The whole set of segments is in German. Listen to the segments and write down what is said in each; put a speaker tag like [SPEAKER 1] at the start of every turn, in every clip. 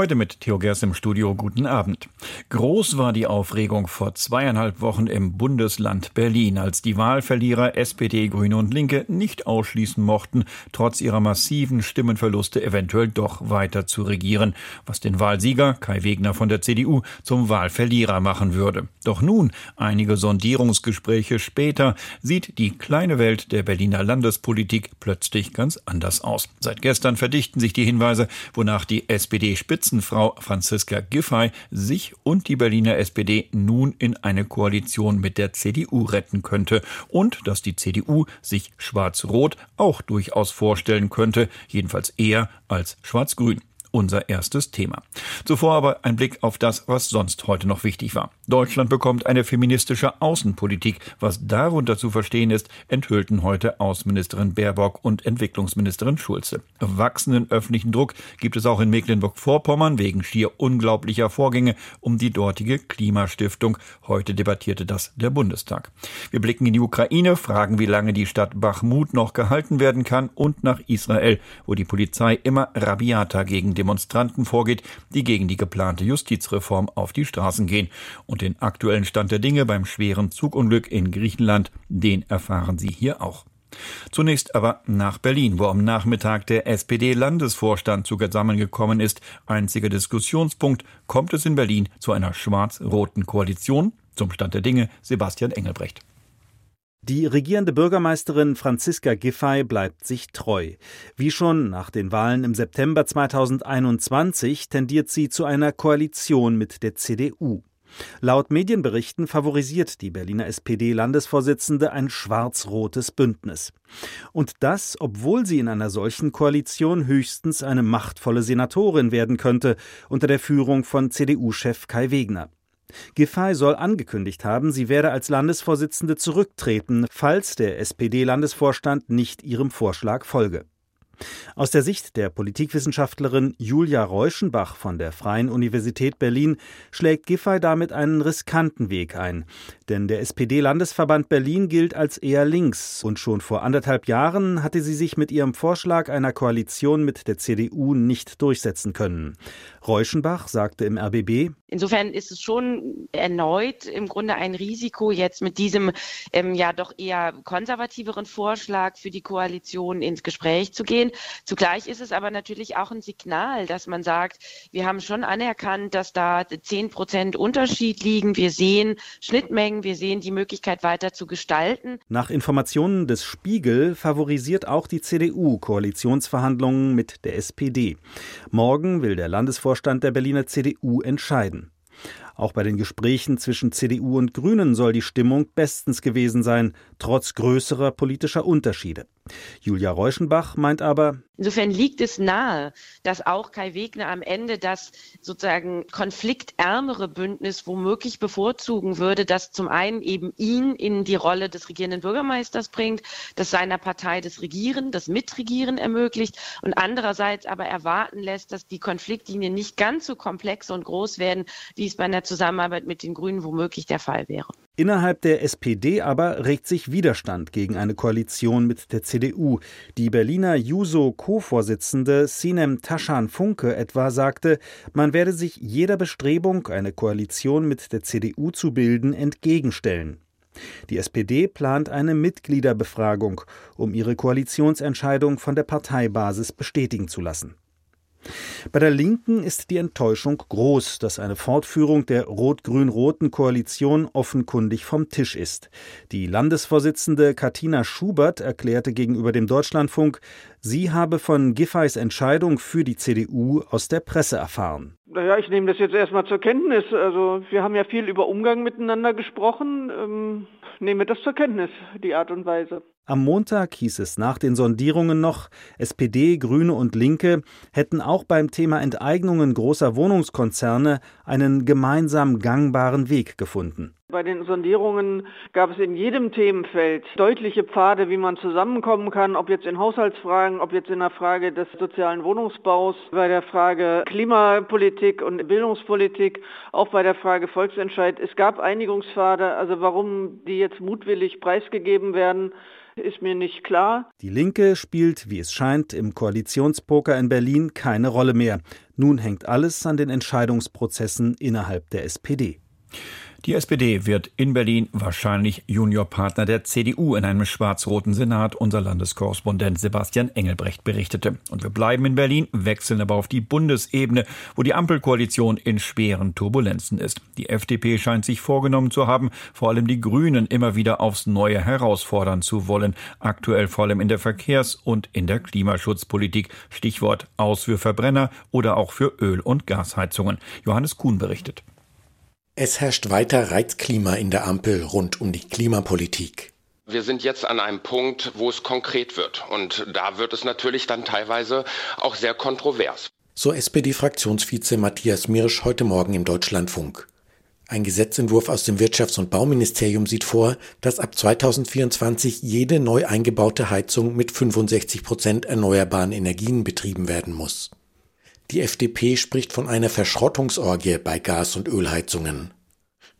[SPEAKER 1] Heute mit Theo Gers im Studio. Guten Abend. Groß war die Aufregung vor zweieinhalb Wochen im Bundesland Berlin, als die Wahlverlierer SPD, Grüne und Linke nicht ausschließen mochten, trotz ihrer massiven Stimmenverluste eventuell doch weiter zu regieren, was den Wahlsieger Kai Wegner von der CDU zum Wahlverlierer machen würde. Doch nun, einige Sondierungsgespräche später, sieht die kleine Welt der Berliner Landespolitik plötzlich ganz anders aus. Seit gestern verdichten sich die Hinweise, wonach die SPD-Spitzen Spitzenfrau Franziska Giffey sich und die Berliner SPD nun in eine Koalition mit der CDU retten könnte und dass die CDU sich schwarz-rot auch durchaus vorstellen könnte, jedenfalls eher als schwarz-grün unser erstes Thema. Zuvor aber ein Blick auf das, was sonst heute noch wichtig war. Deutschland bekommt eine feministische Außenpolitik. Was darunter zu verstehen ist, enthüllten heute Außenministerin Baerbock und Entwicklungsministerin Schulze. Wachsenden öffentlichen Druck gibt es auch in Mecklenburg-Vorpommern wegen schier unglaublicher Vorgänge um die dortige Klimastiftung. Heute debattierte das der Bundestag. Wir blicken in die Ukraine, fragen, wie lange die Stadt Bachmut noch gehalten werden kann und nach Israel, wo die Polizei immer rabiater gegen Demonstranten vorgeht, die gegen die geplante Justizreform auf die Straßen gehen. Und den aktuellen Stand der Dinge beim schweren Zugunglück in Griechenland, den erfahren Sie hier auch. Zunächst aber nach Berlin, wo am Nachmittag der SPD-Landesvorstand zusammengekommen ist. Einziger Diskussionspunkt, kommt es in Berlin zu einer schwarz-roten Koalition? Zum Stand der Dinge Sebastian Engelbrecht.
[SPEAKER 2] Die regierende Bürgermeisterin Franziska Giffey bleibt sich treu. Wie schon nach den Wahlen im September 2021 tendiert sie zu einer Koalition mit der CDU. Laut Medienberichten favorisiert die Berliner SPD-Landesvorsitzende ein schwarz-rotes Bündnis. Und das, obwohl sie in einer solchen Koalition höchstens eine machtvolle Senatorin werden könnte, unter der Führung von CDU-Chef Kai Wegner. Giffey soll angekündigt haben, sie werde als Landesvorsitzende zurücktreten, falls der SPD-Landesvorstand nicht ihrem Vorschlag folge. Aus der Sicht der Politikwissenschaftlerin Julia Reuschenbach von der Freien Universität Berlin schlägt Giffey damit einen riskanten Weg ein. Denn der SPD-Landesverband Berlin gilt als eher links und schon vor anderthalb Jahren hatte sie sich mit ihrem Vorschlag einer Koalition mit der CDU nicht durchsetzen können. Reuschenbach sagte im RBB,
[SPEAKER 3] Insofern ist es schon erneut im Grunde ein Risiko, jetzt mit diesem ähm, ja doch eher konservativeren Vorschlag für die Koalition ins Gespräch zu gehen. Zugleich ist es aber natürlich auch ein Signal, dass man sagt, wir haben schon anerkannt, dass da zehn Prozent Unterschied liegen. Wir sehen Schnittmengen, wir sehen die Möglichkeit weiter zu gestalten.
[SPEAKER 2] Nach Informationen des Spiegel favorisiert auch die CDU Koalitionsverhandlungen mit der SPD. Morgen will der Landesvorstand der Berliner CDU entscheiden. Auch bei den Gesprächen zwischen CDU und Grünen soll die Stimmung bestens gewesen sein, trotz größerer politischer Unterschiede. Julia Reuschenbach meint aber,
[SPEAKER 3] Insofern liegt es nahe, dass auch Kai Wegner am Ende das sozusagen konfliktärmere Bündnis womöglich bevorzugen würde, das zum einen eben ihn in die Rolle des regierenden Bürgermeisters bringt, das seiner Partei das Regieren, das Mitregieren ermöglicht und andererseits aber erwarten lässt, dass die Konfliktlinien nicht ganz so komplex und groß werden, wie es bei einer Zusammenarbeit mit den Grünen womöglich der Fall wäre.
[SPEAKER 2] Innerhalb der SPD aber regt sich Widerstand gegen eine Koalition mit der CDU. Die Berliner Juso-Co-Vorsitzende Sinem Taschan Funke etwa sagte, man werde sich jeder Bestrebung, eine Koalition mit der CDU zu bilden, entgegenstellen. Die SPD plant eine Mitgliederbefragung, um ihre Koalitionsentscheidung von der Parteibasis bestätigen zu lassen. Bei der Linken ist die Enttäuschung groß, dass eine Fortführung der rot-grün-roten Koalition offenkundig vom Tisch ist. Die Landesvorsitzende Katina Schubert erklärte gegenüber dem Deutschlandfunk, sie habe von Giffeys Entscheidung für die CDU aus der Presse erfahren.
[SPEAKER 4] Naja, ich nehme das jetzt erstmal zur Kenntnis. Also wir haben ja viel über Umgang miteinander gesprochen. Ähm, nehme das zur Kenntnis, die Art und Weise.
[SPEAKER 2] Am Montag hieß es nach den Sondierungen noch, SPD, Grüne und Linke hätten auch beim Thema Enteignungen großer Wohnungskonzerne einen gemeinsam gangbaren Weg gefunden.
[SPEAKER 4] Bei den Sondierungen gab es in jedem Themenfeld deutliche Pfade, wie man zusammenkommen kann, ob jetzt in Haushaltsfragen, ob jetzt in der Frage des sozialen Wohnungsbaus, bei der Frage Klimapolitik und Bildungspolitik, auch bei der Frage Volksentscheid. Es gab Einigungspfade, also warum die jetzt mutwillig preisgegeben werden, ist mir nicht klar.
[SPEAKER 2] Die Linke spielt, wie es scheint, im Koalitionspoker in Berlin keine Rolle mehr. Nun hängt alles an den Entscheidungsprozessen innerhalb der SPD.
[SPEAKER 1] Die SPD wird in Berlin wahrscheinlich Juniorpartner der CDU in einem schwarz-roten Senat, unser Landeskorrespondent Sebastian Engelbrecht berichtete. Und wir bleiben in Berlin, wechseln aber auf die Bundesebene, wo die Ampelkoalition in schweren Turbulenzen ist. Die FDP scheint sich vorgenommen zu haben, vor allem die Grünen immer wieder aufs Neue herausfordern zu wollen. Aktuell vor allem in der Verkehrs- und in der Klimaschutzpolitik. Stichwort Aus für Verbrenner oder auch für Öl- und Gasheizungen. Johannes Kuhn berichtet.
[SPEAKER 5] Es herrscht weiter Reizklima in der Ampel rund um die Klimapolitik.
[SPEAKER 6] Wir sind jetzt an einem Punkt, wo es konkret wird. Und da wird es natürlich dann teilweise auch sehr kontrovers.
[SPEAKER 5] So SPD-Fraktionsvize Matthias Mirsch heute Morgen im Deutschlandfunk. Ein Gesetzentwurf aus dem Wirtschafts- und Bauministerium sieht vor, dass ab 2024 jede neu eingebaute Heizung mit 65 Prozent erneuerbaren Energien betrieben werden muss. Die FDP spricht von einer Verschrottungsorgie bei Gas- und Ölheizungen.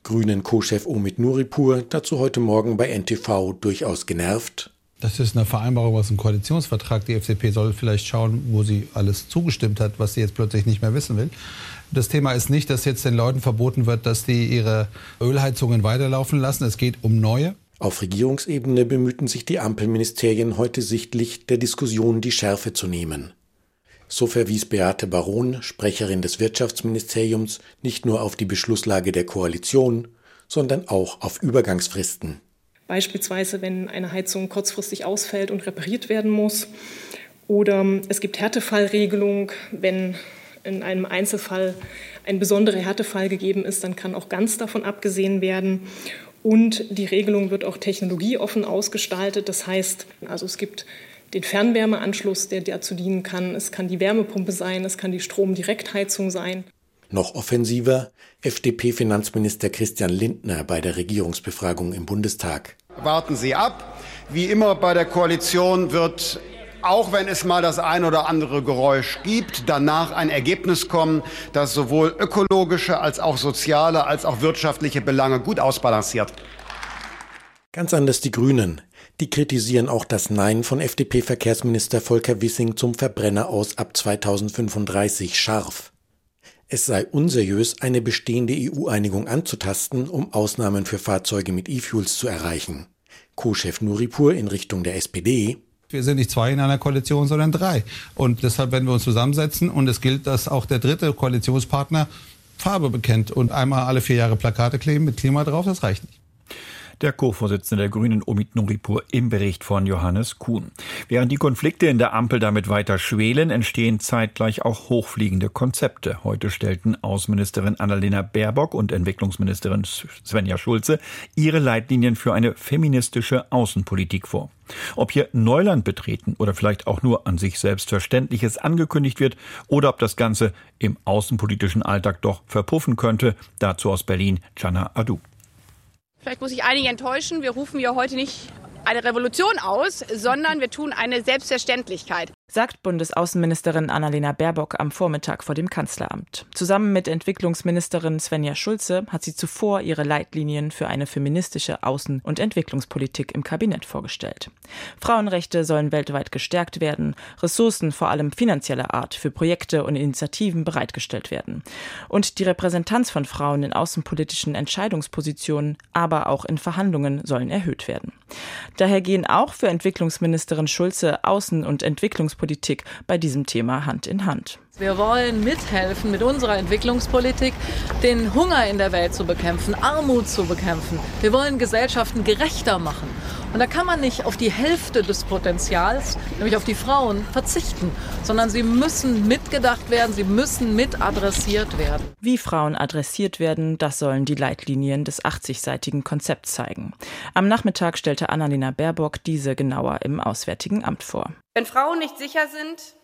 [SPEAKER 5] Grünen Co-Chef Omid Nuripur dazu heute Morgen bei NTV durchaus genervt.
[SPEAKER 7] Das ist eine Vereinbarung aus dem Koalitionsvertrag. Die FDP soll vielleicht schauen, wo sie alles zugestimmt hat, was sie jetzt plötzlich nicht mehr wissen will. Das Thema ist nicht, dass jetzt den Leuten verboten wird, dass die ihre Ölheizungen weiterlaufen lassen. Es geht um neue.
[SPEAKER 5] Auf Regierungsebene bemühten sich die Ampelministerien heute sichtlich, der Diskussion die Schärfe zu nehmen. So verwies Beate Baron, Sprecherin des Wirtschaftsministeriums, nicht nur auf die Beschlusslage der Koalition, sondern auch auf Übergangsfristen.
[SPEAKER 8] Beispielsweise, wenn eine Heizung kurzfristig ausfällt und repariert werden muss. Oder es gibt Härtefallregelung, wenn in einem Einzelfall ein besonderer Härtefall gegeben ist, dann kann auch ganz davon abgesehen werden. Und die Regelung wird auch technologieoffen ausgestaltet. Das heißt, also es gibt den Fernwärmeanschluss, der dazu dienen kann. Es kann die Wärmepumpe sein, es kann die Stromdirektheizung sein.
[SPEAKER 5] Noch offensiver FDP-Finanzminister Christian Lindner bei der Regierungsbefragung im Bundestag.
[SPEAKER 9] Warten Sie ab. Wie immer bei der Koalition wird auch wenn es mal das ein oder andere Geräusch gibt, danach ein Ergebnis kommen, das sowohl ökologische als auch soziale als auch wirtschaftliche Belange gut ausbalanciert.
[SPEAKER 5] Ganz anders die Grünen. Die kritisieren auch das Nein von FDP-Verkehrsminister Volker Wissing zum Verbrenner aus ab 2035 scharf. Es sei unseriös, eine bestehende EU-Einigung anzutasten, um Ausnahmen für Fahrzeuge mit E-Fuels zu erreichen. Co-Chef Nuripur in Richtung der SPD.
[SPEAKER 7] Wir sind nicht zwei in einer Koalition, sondern drei. Und deshalb werden wir uns zusammensetzen. Und es gilt, dass auch der dritte Koalitionspartner Farbe bekennt und einmal alle vier Jahre Plakate kleben mit Klima drauf, das reicht nicht
[SPEAKER 1] der Co-Vorsitzende der Grünen Omid Nuripur im Bericht von Johannes Kuhn. Während die Konflikte in der Ampel damit weiter schwelen, entstehen zeitgleich auch hochfliegende Konzepte. Heute stellten Außenministerin Annalena Baerbock und Entwicklungsministerin Svenja Schulze ihre Leitlinien für eine feministische Außenpolitik vor. Ob hier Neuland betreten oder vielleicht auch nur an sich Selbstverständliches angekündigt wird oder ob das Ganze im außenpolitischen Alltag doch verpuffen könnte, dazu aus Berlin Jana Adu.
[SPEAKER 10] Vielleicht muss ich einige enttäuschen. Wir rufen ja heute nicht eine Revolution aus, sondern wir tun eine Selbstverständlichkeit
[SPEAKER 11] sagt Bundesaußenministerin Annalena Baerbock am Vormittag vor dem Kanzleramt. Zusammen mit Entwicklungsministerin Svenja Schulze hat sie zuvor ihre Leitlinien für eine feministische Außen- und Entwicklungspolitik im Kabinett vorgestellt. Frauenrechte sollen weltweit gestärkt werden, Ressourcen vor allem finanzieller Art für Projekte und Initiativen bereitgestellt werden. Und die Repräsentanz von Frauen in außenpolitischen Entscheidungspositionen, aber auch in Verhandlungen sollen erhöht werden. Daher gehen auch für Entwicklungsministerin Schulze Außen- und Entwicklungspolitik Entwicklungspolitik bei diesem Thema Hand in Hand.
[SPEAKER 12] Wir wollen mithelfen, mit unserer Entwicklungspolitik den Hunger in der Welt zu bekämpfen, Armut zu bekämpfen. Wir wollen Gesellschaften gerechter machen. Und da kann man nicht auf die Hälfte des Potenzials, nämlich auf die Frauen, verzichten, sondern sie müssen mitgedacht werden, sie müssen mit adressiert werden.
[SPEAKER 11] Wie Frauen adressiert werden, das sollen die Leitlinien des 80-seitigen Konzepts zeigen. Am Nachmittag stellte Annalena Baerbock diese genauer im Auswärtigen Amt vor.
[SPEAKER 13] Wenn Frauen nicht sicher sind,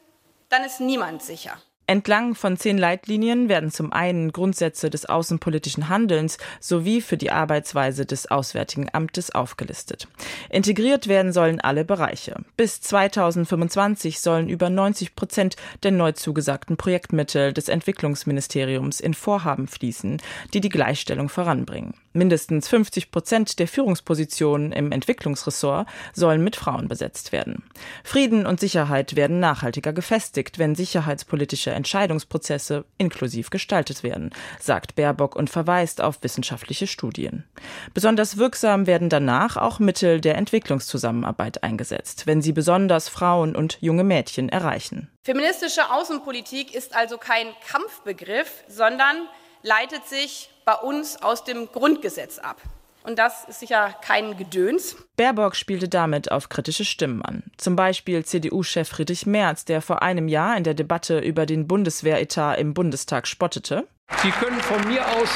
[SPEAKER 13] dann ist niemand sicher.
[SPEAKER 11] Entlang von zehn Leitlinien werden zum einen Grundsätze des außenpolitischen Handelns sowie für die Arbeitsweise des Auswärtigen Amtes aufgelistet. Integriert werden sollen alle Bereiche. Bis 2025 sollen über 90 Prozent der neu zugesagten Projektmittel des Entwicklungsministeriums in Vorhaben fließen, die die Gleichstellung voranbringen. Mindestens 50 Prozent der Führungspositionen im Entwicklungsressort sollen mit Frauen besetzt werden. Frieden und Sicherheit werden nachhaltiger gefestigt, wenn sicherheitspolitische Entscheidungsprozesse inklusiv gestaltet werden, sagt Baerbock und verweist auf wissenschaftliche Studien. Besonders wirksam werden danach auch Mittel der Entwicklungszusammenarbeit eingesetzt, wenn sie besonders Frauen und junge Mädchen erreichen.
[SPEAKER 10] Feministische Außenpolitik ist also kein Kampfbegriff, sondern leitet sich bei uns aus dem Grundgesetz ab. Und das ist sicher kein Gedöns.
[SPEAKER 11] Baerbock spielte damit auf kritische Stimmen an. Zum Beispiel CDU-Chef Friedrich Merz, der vor einem Jahr in der Debatte über den Bundeswehretat im Bundestag spottete.
[SPEAKER 13] Sie können von mir aus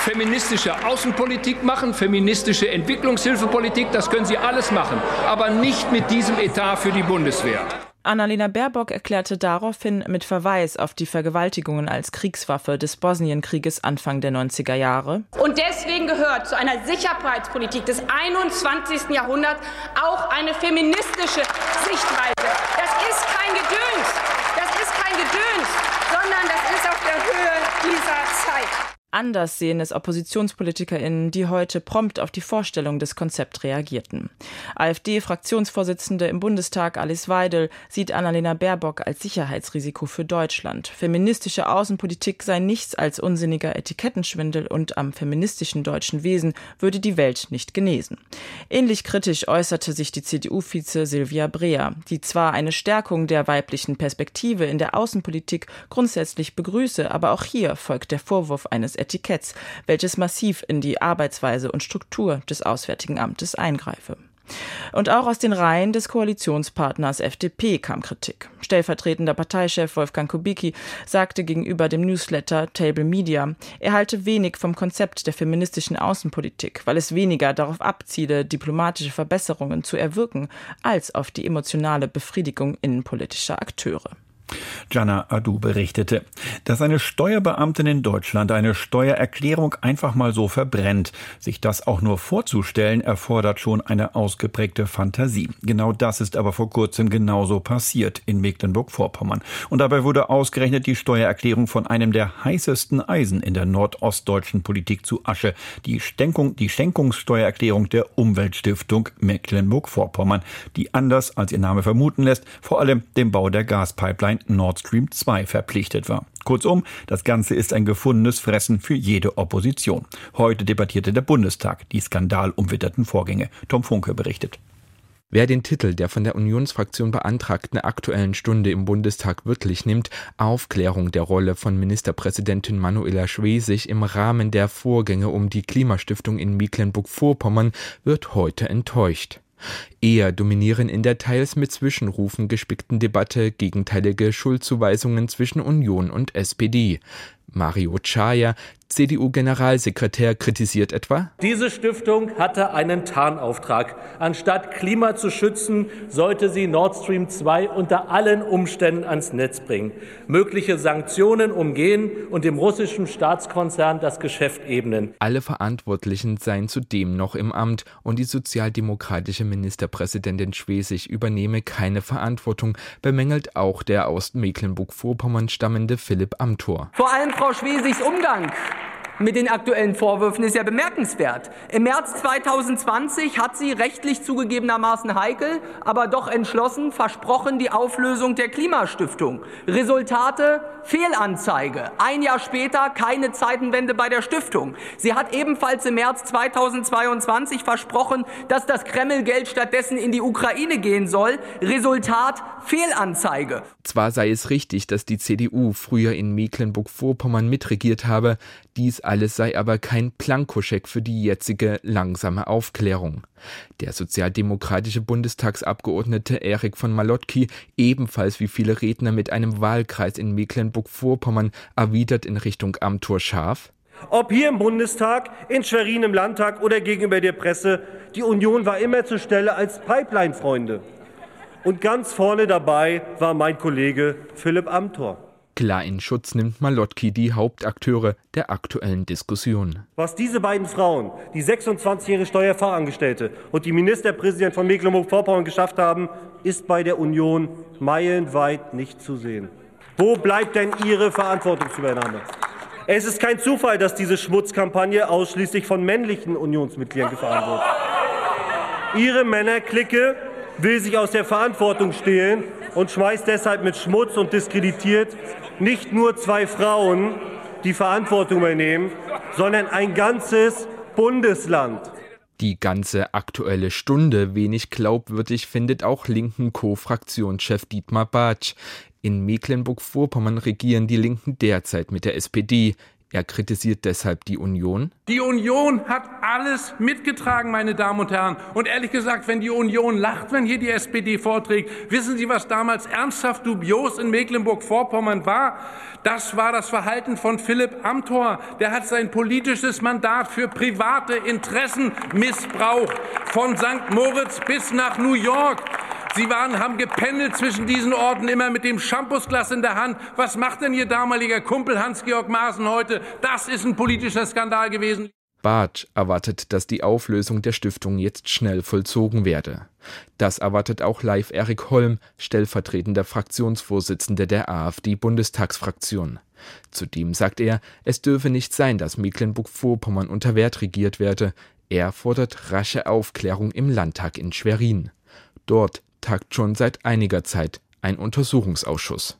[SPEAKER 13] feministische Außenpolitik machen, feministische Entwicklungshilfepolitik, das können Sie alles machen, aber nicht mit diesem Etat für die Bundeswehr.
[SPEAKER 11] Annalena Baerbock erklärte daraufhin mit Verweis auf die Vergewaltigungen als Kriegswaffe des Bosnienkrieges Anfang der 90er Jahre.
[SPEAKER 10] Und deswegen gehört zu einer Sicherheitspolitik des 21. Jahrhunderts auch eine feministische Sichtweise. Das ist kein Gedöns, das ist kein Gedöns, sondern das ist auf der Höhe dieser Zeit.
[SPEAKER 11] Anders sehen es OppositionspolitikerInnen, die heute prompt auf die Vorstellung des Konzepts reagierten. AfD-Fraktionsvorsitzende im Bundestag Alice Weidel sieht Annalena Baerbock als Sicherheitsrisiko für Deutschland. Feministische Außenpolitik sei nichts als unsinniger Etikettenschwindel und am feministischen deutschen Wesen würde die Welt nicht genesen. Ähnlich kritisch äußerte sich die CDU-Vize Silvia Brea, die zwar eine Stärkung der weiblichen Perspektive in der Außenpolitik grundsätzlich begrüße, aber auch hier folgt der Vorwurf eines Etiketts, welches massiv in die Arbeitsweise und Struktur des Auswärtigen Amtes eingreife. Und auch aus den Reihen des Koalitionspartners FDP kam Kritik. Stellvertretender Parteichef Wolfgang Kubicki sagte gegenüber dem Newsletter Table Media, er halte wenig vom Konzept der feministischen Außenpolitik, weil es weniger darauf abziele, diplomatische Verbesserungen zu erwirken, als auf die emotionale Befriedigung innenpolitischer Akteure.
[SPEAKER 1] Jana Adu berichtete, dass eine Steuerbeamtin in Deutschland eine Steuererklärung einfach mal so verbrennt. Sich das auch nur vorzustellen, erfordert schon eine ausgeprägte Fantasie. Genau das ist aber vor kurzem genauso passiert in Mecklenburg-Vorpommern. Und dabei wurde ausgerechnet die Steuererklärung von einem der heißesten Eisen in der nordostdeutschen Politik zu Asche. Die, Stenkung, die Schenkungssteuererklärung der Umweltstiftung Mecklenburg-Vorpommern, die anders als ihr Name vermuten lässt, vor allem dem Bau der Gaspipeline Nord Stream 2 verpflichtet war. Kurzum, das Ganze ist ein gefundenes Fressen für jede Opposition. Heute debattierte der Bundestag die skandalumwitterten Vorgänge. Tom Funke berichtet.
[SPEAKER 14] Wer den Titel der von der Unionsfraktion beantragten Aktuellen Stunde im Bundestag wirklich nimmt, Aufklärung der Rolle von Ministerpräsidentin Manuela Schwesig im Rahmen der Vorgänge um die Klimastiftung in Mecklenburg-Vorpommern, wird heute enttäuscht. Eher dominieren in der teils mit Zwischenrufen gespickten Debatte gegenteilige Schuldzuweisungen zwischen Union und SPD. Mario Chaya, CDU-Generalsekretär, kritisiert etwa,
[SPEAKER 15] diese Stiftung hatte einen Tarnauftrag. Anstatt Klima zu schützen, sollte sie Nord Stream 2 unter allen Umständen ans Netz bringen, mögliche Sanktionen umgehen und dem russischen Staatskonzern das Geschäft ebnen.
[SPEAKER 14] Alle Verantwortlichen seien zudem noch im Amt und die sozialdemokratische Ministerpräsidentin Schwesig übernehme keine Verantwortung, bemängelt auch der aus Mecklenburg-Vorpommern stammende Philipp Amthor.
[SPEAKER 16] Vor allem Frau Schwesigs Umgang mit den aktuellen Vorwürfen ist ja bemerkenswert. Im März 2020 hat sie rechtlich zugegebenermaßen heikel, aber doch entschlossen versprochen die Auflösung der Klimastiftung. Resultate Fehlanzeige. Ein Jahr später keine Zeitenwende bei der Stiftung. Sie hat ebenfalls im März 2022 versprochen, dass das Kreml-Geld stattdessen in die Ukraine gehen soll. Resultat Fehlanzeige.
[SPEAKER 14] Zwar sei es richtig, dass die CDU früher in Mecklenburg-Vorpommern mitregiert habe, dies alles sei aber kein Plankoscheck für die jetzige langsame Aufklärung. Der sozialdemokratische Bundestagsabgeordnete Erik von Malotki, ebenfalls wie viele Redner mit einem Wahlkreis in Mecklenburg-Vorpommern, erwidert in Richtung Amtor scharf.
[SPEAKER 15] Ob hier im Bundestag, in Schwerin im Landtag oder gegenüber der Presse, die Union war immer zur Stelle als Pipeline-Freunde. Und ganz vorne dabei war mein Kollege Philipp Amthor.
[SPEAKER 14] Klar in Schutz nimmt Malotki die Hauptakteure der aktuellen Diskussion.
[SPEAKER 17] Was diese beiden Frauen, die 26-jährige Steuerfachangestellte und die Ministerpräsident von Mecklenburg-Vorpommern geschafft haben, ist bei der Union meilenweit nicht zu sehen. Wo bleibt denn Ihre Verantwortungsübernahme? Es ist kein Zufall, dass diese Schmutzkampagne ausschließlich von männlichen Unionsmitgliedern gefahren wird. Ihre Männerklicke will sich aus der Verantwortung stehlen und schmeißt deshalb mit Schmutz und diskreditiert nicht nur zwei Frauen, die Verantwortung übernehmen, sondern ein ganzes Bundesland.
[SPEAKER 14] Die ganze aktuelle Stunde wenig glaubwürdig findet auch linken Co-Fraktionschef Dietmar Bartsch. In Mecklenburg-Vorpommern regieren die Linken derzeit mit der SPD. Er kritisiert deshalb die Union.
[SPEAKER 18] Die Union hat alles mitgetragen, meine Damen und Herren. Und ehrlich gesagt, wenn die Union lacht, wenn hier die SPD vorträgt, wissen Sie, was damals ernsthaft dubios in Mecklenburg-Vorpommern war? Das war das Verhalten von Philipp Amthor. Der hat sein politisches Mandat für private Interessen missbraucht. Von St. Moritz bis nach New York. Sie waren, haben gependelt zwischen diesen Orten immer mit dem Shampoosglas in der Hand. Was macht denn Ihr damaliger Kumpel Hans-Georg Maaßen heute? Das ist ein politischer Skandal gewesen.
[SPEAKER 14] Bartsch erwartet, dass die Auflösung der Stiftung jetzt schnell vollzogen werde. Das erwartet auch Live Erik Holm, stellvertretender Fraktionsvorsitzender der AfD-Bundestagsfraktion. Zudem sagt er, es dürfe nicht sein, dass Mecklenburg-Vorpommern unter Wert regiert werde. Er fordert rasche Aufklärung im Landtag in Schwerin. Dort tagt schon seit einiger Zeit ein Untersuchungsausschuss.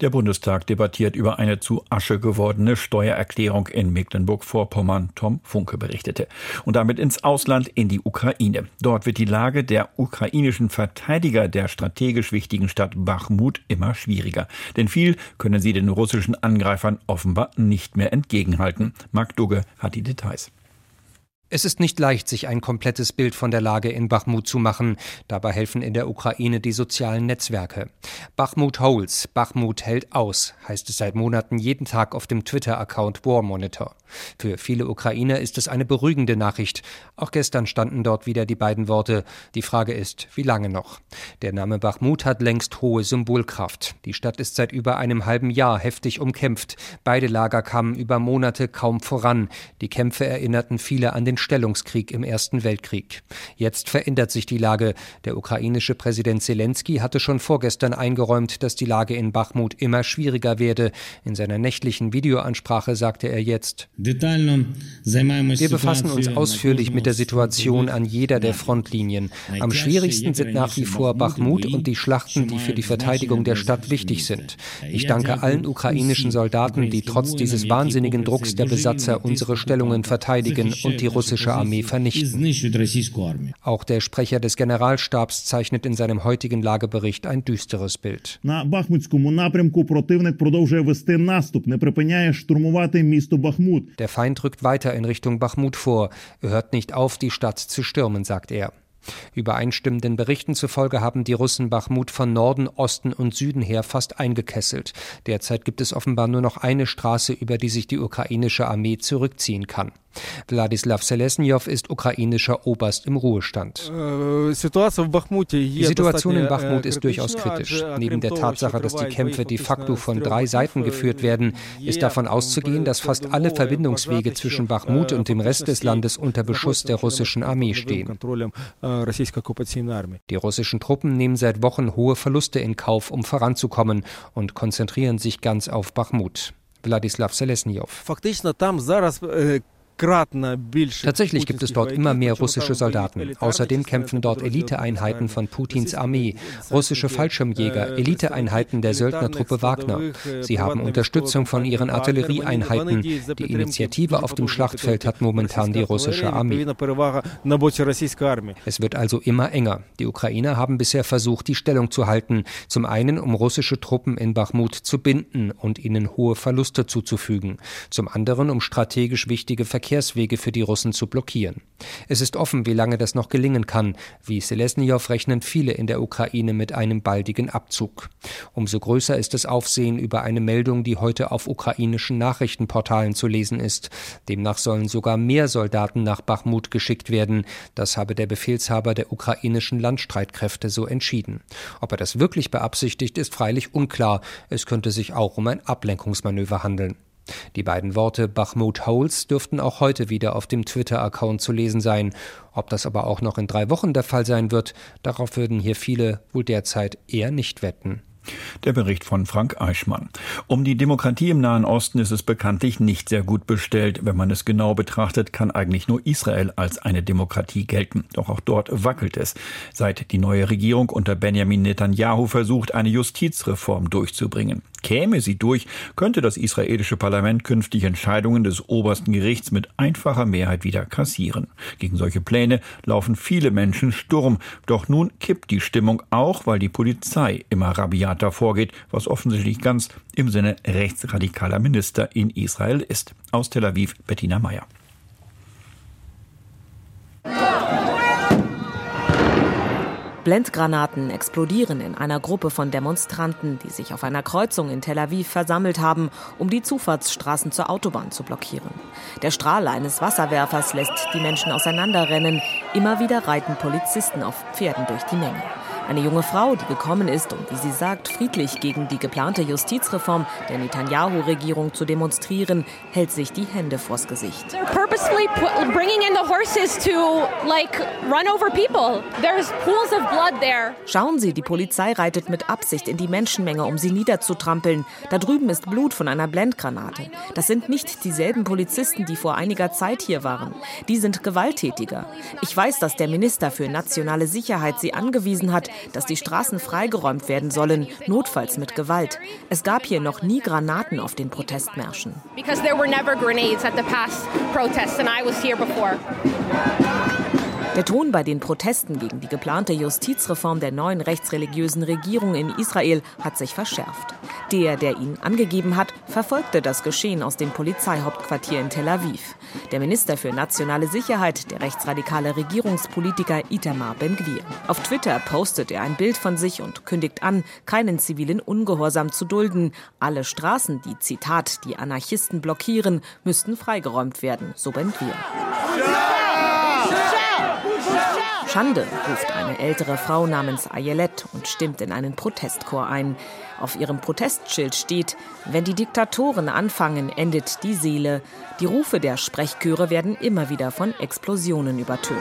[SPEAKER 1] Der Bundestag debattiert über eine zu Asche gewordene Steuererklärung in Mecklenburg-Vorpommern, Tom Funke berichtete. Und damit ins Ausland, in die Ukraine. Dort wird die Lage der ukrainischen Verteidiger der strategisch wichtigen Stadt Bachmut immer schwieriger. Denn viel können sie den russischen Angreifern offenbar nicht mehr entgegenhalten. Mark Dugge hat die Details.
[SPEAKER 19] Es ist nicht leicht, sich ein komplettes Bild von der Lage in Bachmut zu machen. Dabei helfen in der Ukraine die sozialen Netzwerke. Bachmut holds, Bachmut hält aus, heißt es seit Monaten jeden Tag auf dem Twitter-Account War Monitor. Für viele Ukrainer ist es eine beruhigende Nachricht. Auch gestern standen dort wieder die beiden Worte. Die Frage ist, wie lange noch? Der Name Bachmut hat längst hohe Symbolkraft. Die Stadt ist seit über einem halben Jahr heftig umkämpft. Beide Lager kamen über Monate kaum voran. Die Kämpfe erinnerten viele an den Stellungskrieg im Ersten Weltkrieg. Jetzt verändert sich die Lage. Der ukrainische Präsident Zelensky hatte schon vorgestern eingeräumt, dass die Lage in Bachmut immer schwieriger werde. In seiner nächtlichen Videoansprache sagte er jetzt, wir befassen uns ausführlich mit der Situation an jeder der Frontlinien. Am schwierigsten sind nach wie vor Bachmut und die Schlachten, die für die Verteidigung der Stadt wichtig sind. Ich danke allen ukrainischen Soldaten, die trotz dieses wahnsinnigen Drucks der Besatzer unsere Stellungen verteidigen und die russische russische Armee vernichten. Auch der Sprecher des Generalstabs zeichnet in seinem heutigen Lagebericht ein düsteres Bild. Der Feind rückt weiter in Richtung Bachmut vor. Er hört nicht auf, die Stadt zu stürmen, sagt er. Übereinstimmenden Berichten zufolge haben die Russen Bachmut von Norden, Osten und Süden her fast eingekesselt. Derzeit gibt es offenbar nur noch eine Straße, über die sich die ukrainische Armee zurückziehen kann. Wladislav Selesnjow ist ukrainischer Oberst im Ruhestand. Die Situation in Bachmut ist durchaus kritisch. Neben der Tatsache, dass die Kämpfe de facto von drei Seiten geführt werden, ist davon auszugehen, dass fast alle Verbindungswege zwischen Bachmut und dem Rest des Landes unter Beschuss der russischen Armee stehen. Die russischen Truppen nehmen seit Wochen hohe Verluste in Kauf, um voranzukommen und konzentrieren sich ganz auf Bachmut. Wladislav Selesnjow. Tatsächlich gibt es dort immer mehr russische Soldaten. Außerdem kämpfen dort Eliteeinheiten von Putins Armee, russische Fallschirmjäger, Eliteeinheiten der Söldnertruppe Wagner. Sie haben Unterstützung von ihren Artillerieeinheiten. Die Initiative auf dem Schlachtfeld hat momentan die russische Armee. Es wird also immer enger. Die Ukrainer haben bisher versucht, die Stellung zu halten. Zum einen, um russische Truppen in Bachmut zu binden und ihnen hohe Verluste zuzufügen. Zum anderen, um strategisch wichtige Verkehrswege Verkehrswege für die Russen zu blockieren. Es ist offen, wie lange das noch gelingen kann. Wie Selesnyow rechnen viele in der Ukraine mit einem baldigen Abzug. Umso größer ist das Aufsehen über eine Meldung, die heute auf ukrainischen Nachrichtenportalen zu lesen ist. Demnach sollen sogar mehr Soldaten nach Bachmut geschickt werden. Das habe der Befehlshaber der ukrainischen Landstreitkräfte so entschieden. Ob er das wirklich beabsichtigt, ist freilich unklar. Es könnte sich auch um ein Ablenkungsmanöver handeln. Die beiden Worte Bachmut Holes dürften auch heute wieder auf dem Twitter-Account zu lesen sein. Ob das aber auch noch in drei Wochen der Fall sein wird, darauf würden hier viele wohl derzeit eher nicht wetten.
[SPEAKER 1] Der Bericht von Frank Eichmann. Um die Demokratie im Nahen Osten ist es bekanntlich nicht sehr gut bestellt. Wenn man es genau betrachtet, kann eigentlich nur Israel als eine Demokratie gelten. Doch auch dort wackelt es. Seit die neue Regierung unter Benjamin Netanyahu versucht, eine Justizreform durchzubringen. Käme sie durch, könnte das israelische Parlament künftig Entscheidungen des obersten Gerichts mit einfacher Mehrheit wieder kassieren. Gegen solche Pläne laufen viele Menschen Sturm. Doch nun kippt die Stimmung auch, weil die Polizei immer rabiater vorgeht, was offensichtlich ganz im Sinne rechtsradikaler Minister in Israel ist. Aus Tel Aviv Bettina Meyer.
[SPEAKER 20] Blendgranaten explodieren in einer Gruppe von Demonstranten, die sich auf einer Kreuzung in Tel Aviv versammelt haben, um die Zufahrtsstraßen zur Autobahn zu blockieren. Der Strahl eines Wasserwerfers lässt die Menschen auseinanderrennen. Immer wieder reiten Polizisten auf Pferden durch die Menge. Eine junge Frau, die gekommen ist, um, wie sie sagt, friedlich gegen die geplante Justizreform der Netanyahu-Regierung zu demonstrieren, hält sich die Hände vors Gesicht. Schauen Sie, die Polizei reitet mit Absicht in die Menschenmenge, um sie niederzutrampeln. Da drüben ist Blut von einer Blendgranate. Das sind nicht dieselben Polizisten, die vor einiger Zeit hier waren. Die sind gewalttätiger. Ich weiß, dass der Minister für nationale Sicherheit sie angewiesen hat, dass die Straßen freigeräumt werden sollen, notfalls mit Gewalt. Es gab hier noch nie Granaten auf den Protestmärschen. Because there were never grenades at the past protests and I was here before. Der Ton bei den Protesten gegen die geplante Justizreform der neuen rechtsreligiösen Regierung in Israel hat sich verschärft. Der, der ihn angegeben hat, verfolgte das Geschehen aus dem Polizeihauptquartier in Tel Aviv. Der Minister für nationale Sicherheit, der rechtsradikale Regierungspolitiker Itamar Ben-Gvir. Auf Twitter postet er ein Bild von sich und kündigt an, keinen zivilen Ungehorsam zu dulden. Alle Straßen, die, Zitat, die Anarchisten blockieren, müssten freigeräumt werden, so Ben-Gvir. Schande, ruft eine ältere Frau namens Ayelet und stimmt in einen Protestchor ein. Auf ihrem Protestschild steht, wenn die Diktatoren anfangen, endet die Seele. Die Rufe der Sprechchöre werden immer wieder von Explosionen übertönt.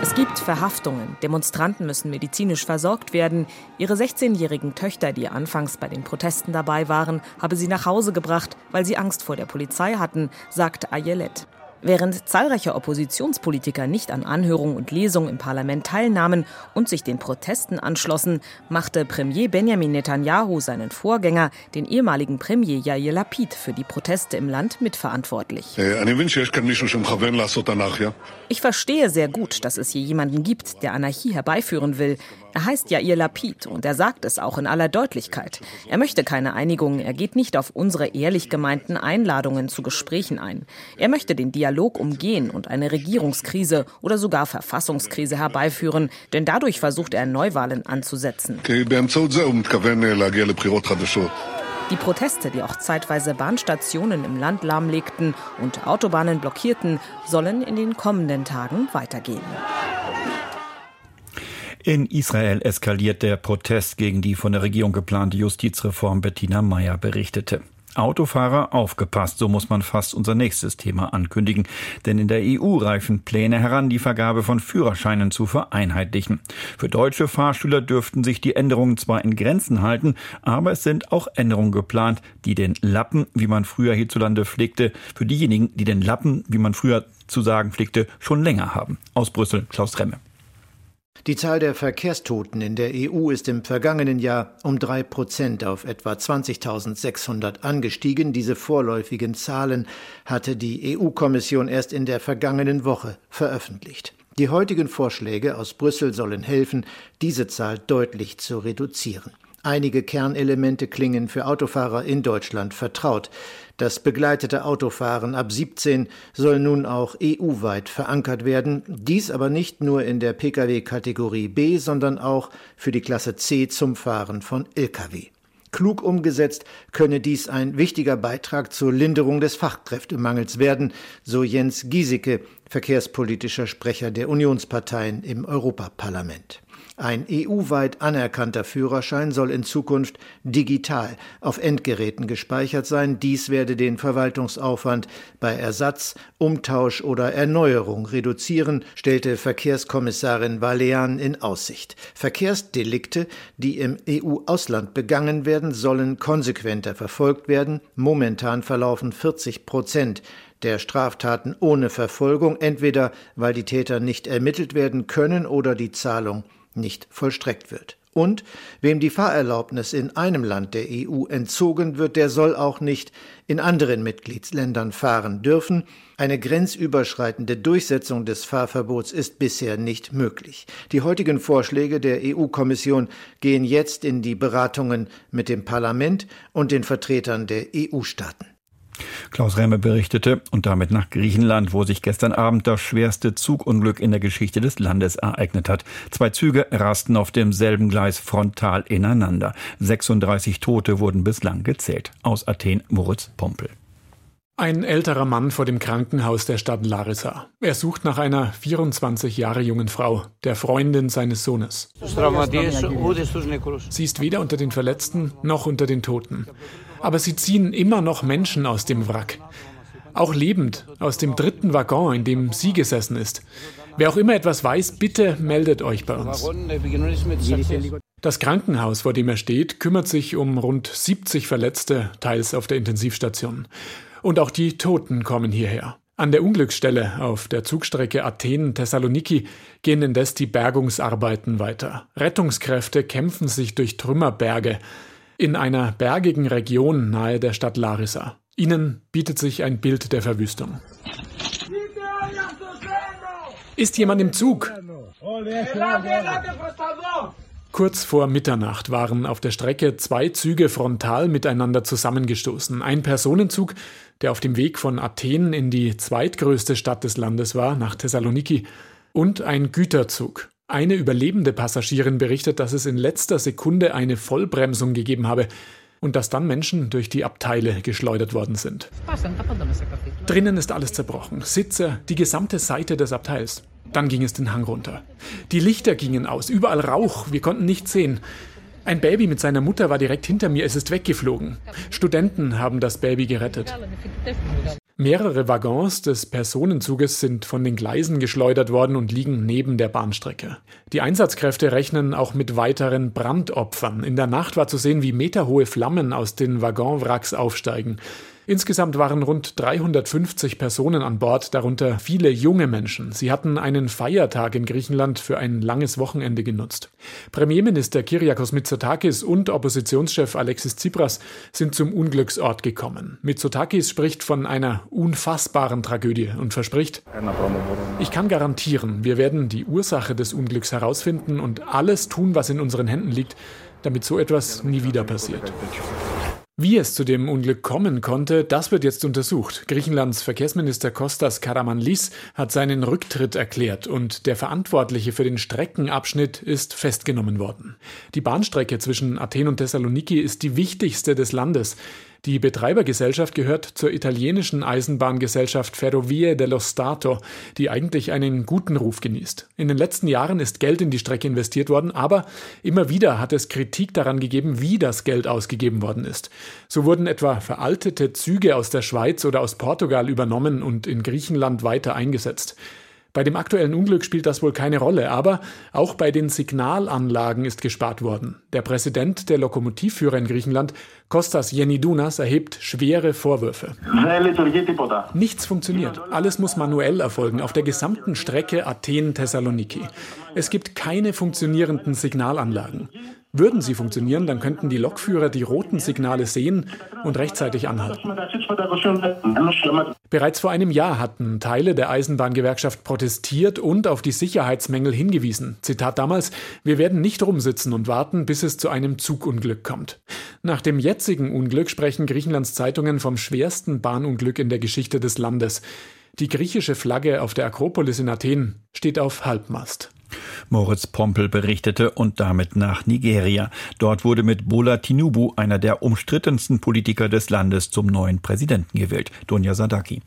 [SPEAKER 20] Es gibt Verhaftungen. Demonstranten müssen medizinisch versorgt werden. Ihre 16-jährigen Töchter, die anfangs bei den Protesten dabei waren, habe sie nach Hause gebracht, weil sie Angst vor der Polizei hatten, sagt Ayelet. Während zahlreiche Oppositionspolitiker nicht an Anhörungen und Lesungen im Parlament teilnahmen und sich den Protesten anschlossen, machte Premier Benjamin Netanyahu seinen Vorgänger, den ehemaligen Premier Yair Lapid, für die Proteste im Land mitverantwortlich. Ich verstehe sehr gut, dass es hier jemanden gibt, der Anarchie herbeiführen will. Er heißt Yair Lapid und er sagt es auch in aller Deutlichkeit. Er möchte keine Einigung, er geht nicht auf unsere ehrlich gemeinten Einladungen zu Gesprächen ein. Er möchte den Dialog umgehen und eine Regierungskrise oder sogar Verfassungskrise herbeiführen, denn dadurch versucht er Neuwahlen anzusetzen. Die Proteste, die auch zeitweise Bahnstationen im Land lahmlegten und Autobahnen blockierten, sollen in den kommenden Tagen weitergehen.
[SPEAKER 1] In Israel eskaliert der Protest gegen die von der Regierung geplante Justizreform. Bettina Meyer berichtete. Autofahrer aufgepasst, so muss man fast unser nächstes Thema ankündigen. Denn in der EU reifen Pläne heran, die Vergabe von Führerscheinen zu vereinheitlichen. Für deutsche Fahrschüler dürften sich die Änderungen zwar in Grenzen halten, aber es sind auch Änderungen geplant, die den Lappen, wie man früher hierzulande pflegte, für diejenigen, die den Lappen, wie man früher zu sagen pflegte, schon länger haben. Aus Brüssel, Klaus Remme.
[SPEAKER 21] Die Zahl der Verkehrstoten in der EU ist im vergangenen Jahr um drei Prozent auf etwa 20.600 angestiegen. Diese vorläufigen Zahlen hatte die EU-Kommission erst in der vergangenen Woche veröffentlicht. Die heutigen Vorschläge aus Brüssel sollen helfen, diese Zahl deutlich zu reduzieren. Einige Kernelemente klingen für Autofahrer in Deutschland vertraut. Das begleitete Autofahren ab 17 soll nun auch EU-weit verankert werden, dies aber nicht nur in der Pkw-Kategorie B, sondern auch für die Klasse C zum Fahren von Lkw. Klug umgesetzt könne dies ein wichtiger Beitrag zur Linderung des Fachkräftemangels werden, so Jens Giesecke, verkehrspolitischer Sprecher der Unionsparteien im Europaparlament. Ein EU-weit anerkannter Führerschein soll in Zukunft digital auf Endgeräten gespeichert sein. Dies werde den Verwaltungsaufwand bei Ersatz, Umtausch oder Erneuerung reduzieren, stellte Verkehrskommissarin Valean in Aussicht. Verkehrsdelikte, die im EU-Ausland begangen werden, sollen konsequenter verfolgt werden. Momentan verlaufen 40 Prozent der Straftaten ohne Verfolgung, entweder weil die Täter nicht ermittelt werden können oder die Zahlung nicht vollstreckt wird. Und wem die Fahrerlaubnis in einem Land der EU entzogen wird, der soll auch nicht in anderen Mitgliedsländern fahren dürfen. Eine grenzüberschreitende Durchsetzung des Fahrverbots ist bisher nicht möglich. Die heutigen Vorschläge der EU-Kommission gehen jetzt in die Beratungen mit dem Parlament und den Vertretern der EU-Staaten.
[SPEAKER 1] Klaus Remme berichtete und damit nach Griechenland, wo sich gestern Abend das schwerste Zugunglück in der Geschichte des Landes ereignet hat. Zwei Züge rasten auf demselben Gleis frontal ineinander. 36 Tote wurden bislang gezählt. Aus Athen Moritz Pompel.
[SPEAKER 22] Ein älterer Mann vor dem Krankenhaus der Stadt Larissa. Er sucht nach einer 24 Jahre jungen Frau, der Freundin seines Sohnes. Sie ist weder unter den Verletzten noch unter den Toten aber sie ziehen immer noch Menschen aus dem Wrack. Auch lebend aus dem dritten Waggon, in dem sie gesessen ist. Wer auch immer etwas weiß, bitte meldet euch bei uns. Das Krankenhaus, vor dem er steht, kümmert sich um rund 70 Verletzte, teils auf der Intensivstation. Und auch die Toten kommen hierher. An der Unglücksstelle auf der Zugstrecke Athen-Thessaloniki gehen indes die Bergungsarbeiten weiter. Rettungskräfte kämpfen sich durch Trümmerberge in einer bergigen Region nahe der Stadt Larissa. Ihnen bietet sich ein Bild der Verwüstung. Ist jemand im Zug? Kurz vor Mitternacht waren auf der Strecke zwei Züge frontal miteinander zusammengestoßen. Ein Personenzug, der auf dem Weg von Athen in die zweitgrößte Stadt des Landes war, nach Thessaloniki, und ein Güterzug. Eine überlebende Passagierin berichtet, dass es in letzter Sekunde eine Vollbremsung gegeben habe und dass dann Menschen durch die Abteile geschleudert worden sind. Drinnen ist alles zerbrochen. Sitze, die gesamte Seite des Abteils. Dann ging es den Hang runter. Die Lichter gingen aus, überall Rauch, wir konnten nichts sehen. Ein Baby mit seiner Mutter war direkt hinter mir, es ist weggeflogen. Studenten haben das Baby gerettet. Mehrere Waggons des Personenzuges sind von den Gleisen geschleudert worden und liegen neben der Bahnstrecke. Die Einsatzkräfte rechnen auch mit weiteren Brandopfern. In der Nacht war zu sehen, wie meterhohe Flammen aus den Waggonwracks aufsteigen. Insgesamt waren rund 350 Personen an Bord, darunter viele junge Menschen. Sie hatten einen Feiertag in Griechenland für ein langes Wochenende genutzt. Premierminister Kyriakos Mitsotakis und Oppositionschef Alexis Tsipras sind zum Unglücksort gekommen. Mitsotakis spricht von einer unfassbaren Tragödie und verspricht, ich kann garantieren, wir werden die Ursache des Unglücks herausfinden und alles tun, was in unseren Händen liegt, damit so etwas nie wieder passiert. Wie es zu dem Unglück kommen konnte, das wird jetzt untersucht. Griechenlands Verkehrsminister Kostas Karamanlis hat seinen Rücktritt erklärt und der Verantwortliche für den Streckenabschnitt ist festgenommen worden. Die Bahnstrecke zwischen Athen und Thessaloniki ist die wichtigste des Landes. Die Betreibergesellschaft gehört zur italienischen Eisenbahngesellschaft Ferrovie dello Stato, die eigentlich einen guten Ruf genießt. In den letzten Jahren ist Geld in die Strecke investiert worden, aber immer wieder hat es Kritik daran gegeben, wie das Geld ausgegeben worden ist. So wurden etwa veraltete Züge aus der Schweiz oder aus Portugal übernommen und in Griechenland weiter eingesetzt. Bei dem aktuellen Unglück spielt das wohl keine Rolle, aber auch bei den Signalanlagen ist gespart worden. Der Präsident der Lokomotivführer in Griechenland, Kostas Yenidounas, erhebt schwere Vorwürfe. Nichts funktioniert. Alles muss manuell erfolgen, auf der gesamten Strecke Athen-Thessaloniki. Es gibt keine funktionierenden Signalanlagen. Würden sie funktionieren, dann könnten die Lokführer die roten Signale sehen und rechtzeitig anhalten. Bereits vor einem Jahr hatten Teile der Eisenbahngewerkschaft protestiert und auf die Sicherheitsmängel hingewiesen. Zitat damals, wir werden nicht rumsitzen und warten, bis es zu einem Zugunglück kommt. Nach dem jetzigen Unglück sprechen Griechenlands Zeitungen vom schwersten Bahnunglück in der Geschichte des Landes. Die griechische Flagge auf der Akropolis in Athen steht auf Halbmast.
[SPEAKER 1] Moritz Pompel berichtete und damit nach Nigeria. Dort wurde mit Bola Tinubu einer der umstrittensten Politiker des Landes zum neuen Präsidenten gewählt. Donja Sadaki.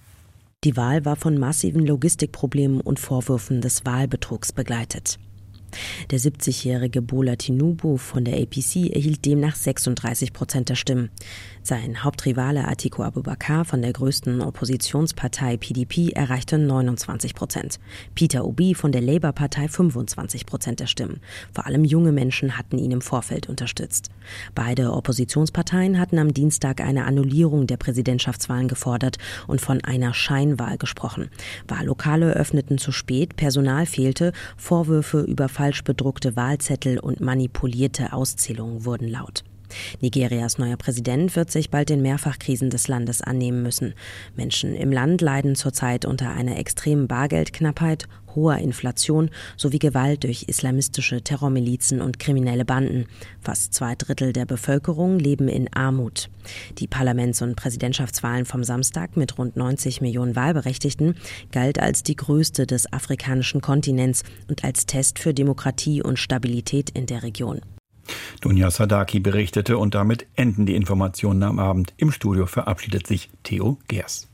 [SPEAKER 23] Die Wahl war von massiven Logistikproblemen und Vorwürfen des Wahlbetrugs begleitet. Der 70-jährige Bola Tinubu von der APC erhielt demnach 36 Prozent der Stimmen. Sein Hauptrivale Atiku Abubakar von der größten Oppositionspartei PDP erreichte 29 Prozent. Peter Obi von der Labour-Partei 25 Prozent der Stimmen. Vor allem junge Menschen hatten ihn im Vorfeld unterstützt. Beide Oppositionsparteien hatten am Dienstag eine Annullierung der Präsidentschaftswahlen gefordert und von einer Scheinwahl gesprochen. Wahllokale öffneten zu spät, Personal fehlte, Vorwürfe über falsch bedruckte Wahlzettel und manipulierte Auszählungen wurden laut. Nigerias neuer Präsident wird sich bald den Mehrfachkrisen des Landes annehmen müssen. Menschen im Land leiden zurzeit unter einer extremen Bargeldknappheit, hoher Inflation sowie Gewalt durch islamistische Terrormilizen und kriminelle Banden. Fast zwei Drittel der Bevölkerung leben in Armut. Die Parlaments- und Präsidentschaftswahlen vom Samstag mit rund 90 Millionen Wahlberechtigten galt als die größte des afrikanischen Kontinents und als Test für Demokratie und Stabilität in der Region.
[SPEAKER 1] Dunja Sadaki berichtete und damit enden die Informationen am Abend. Im Studio verabschiedet sich Theo Gers.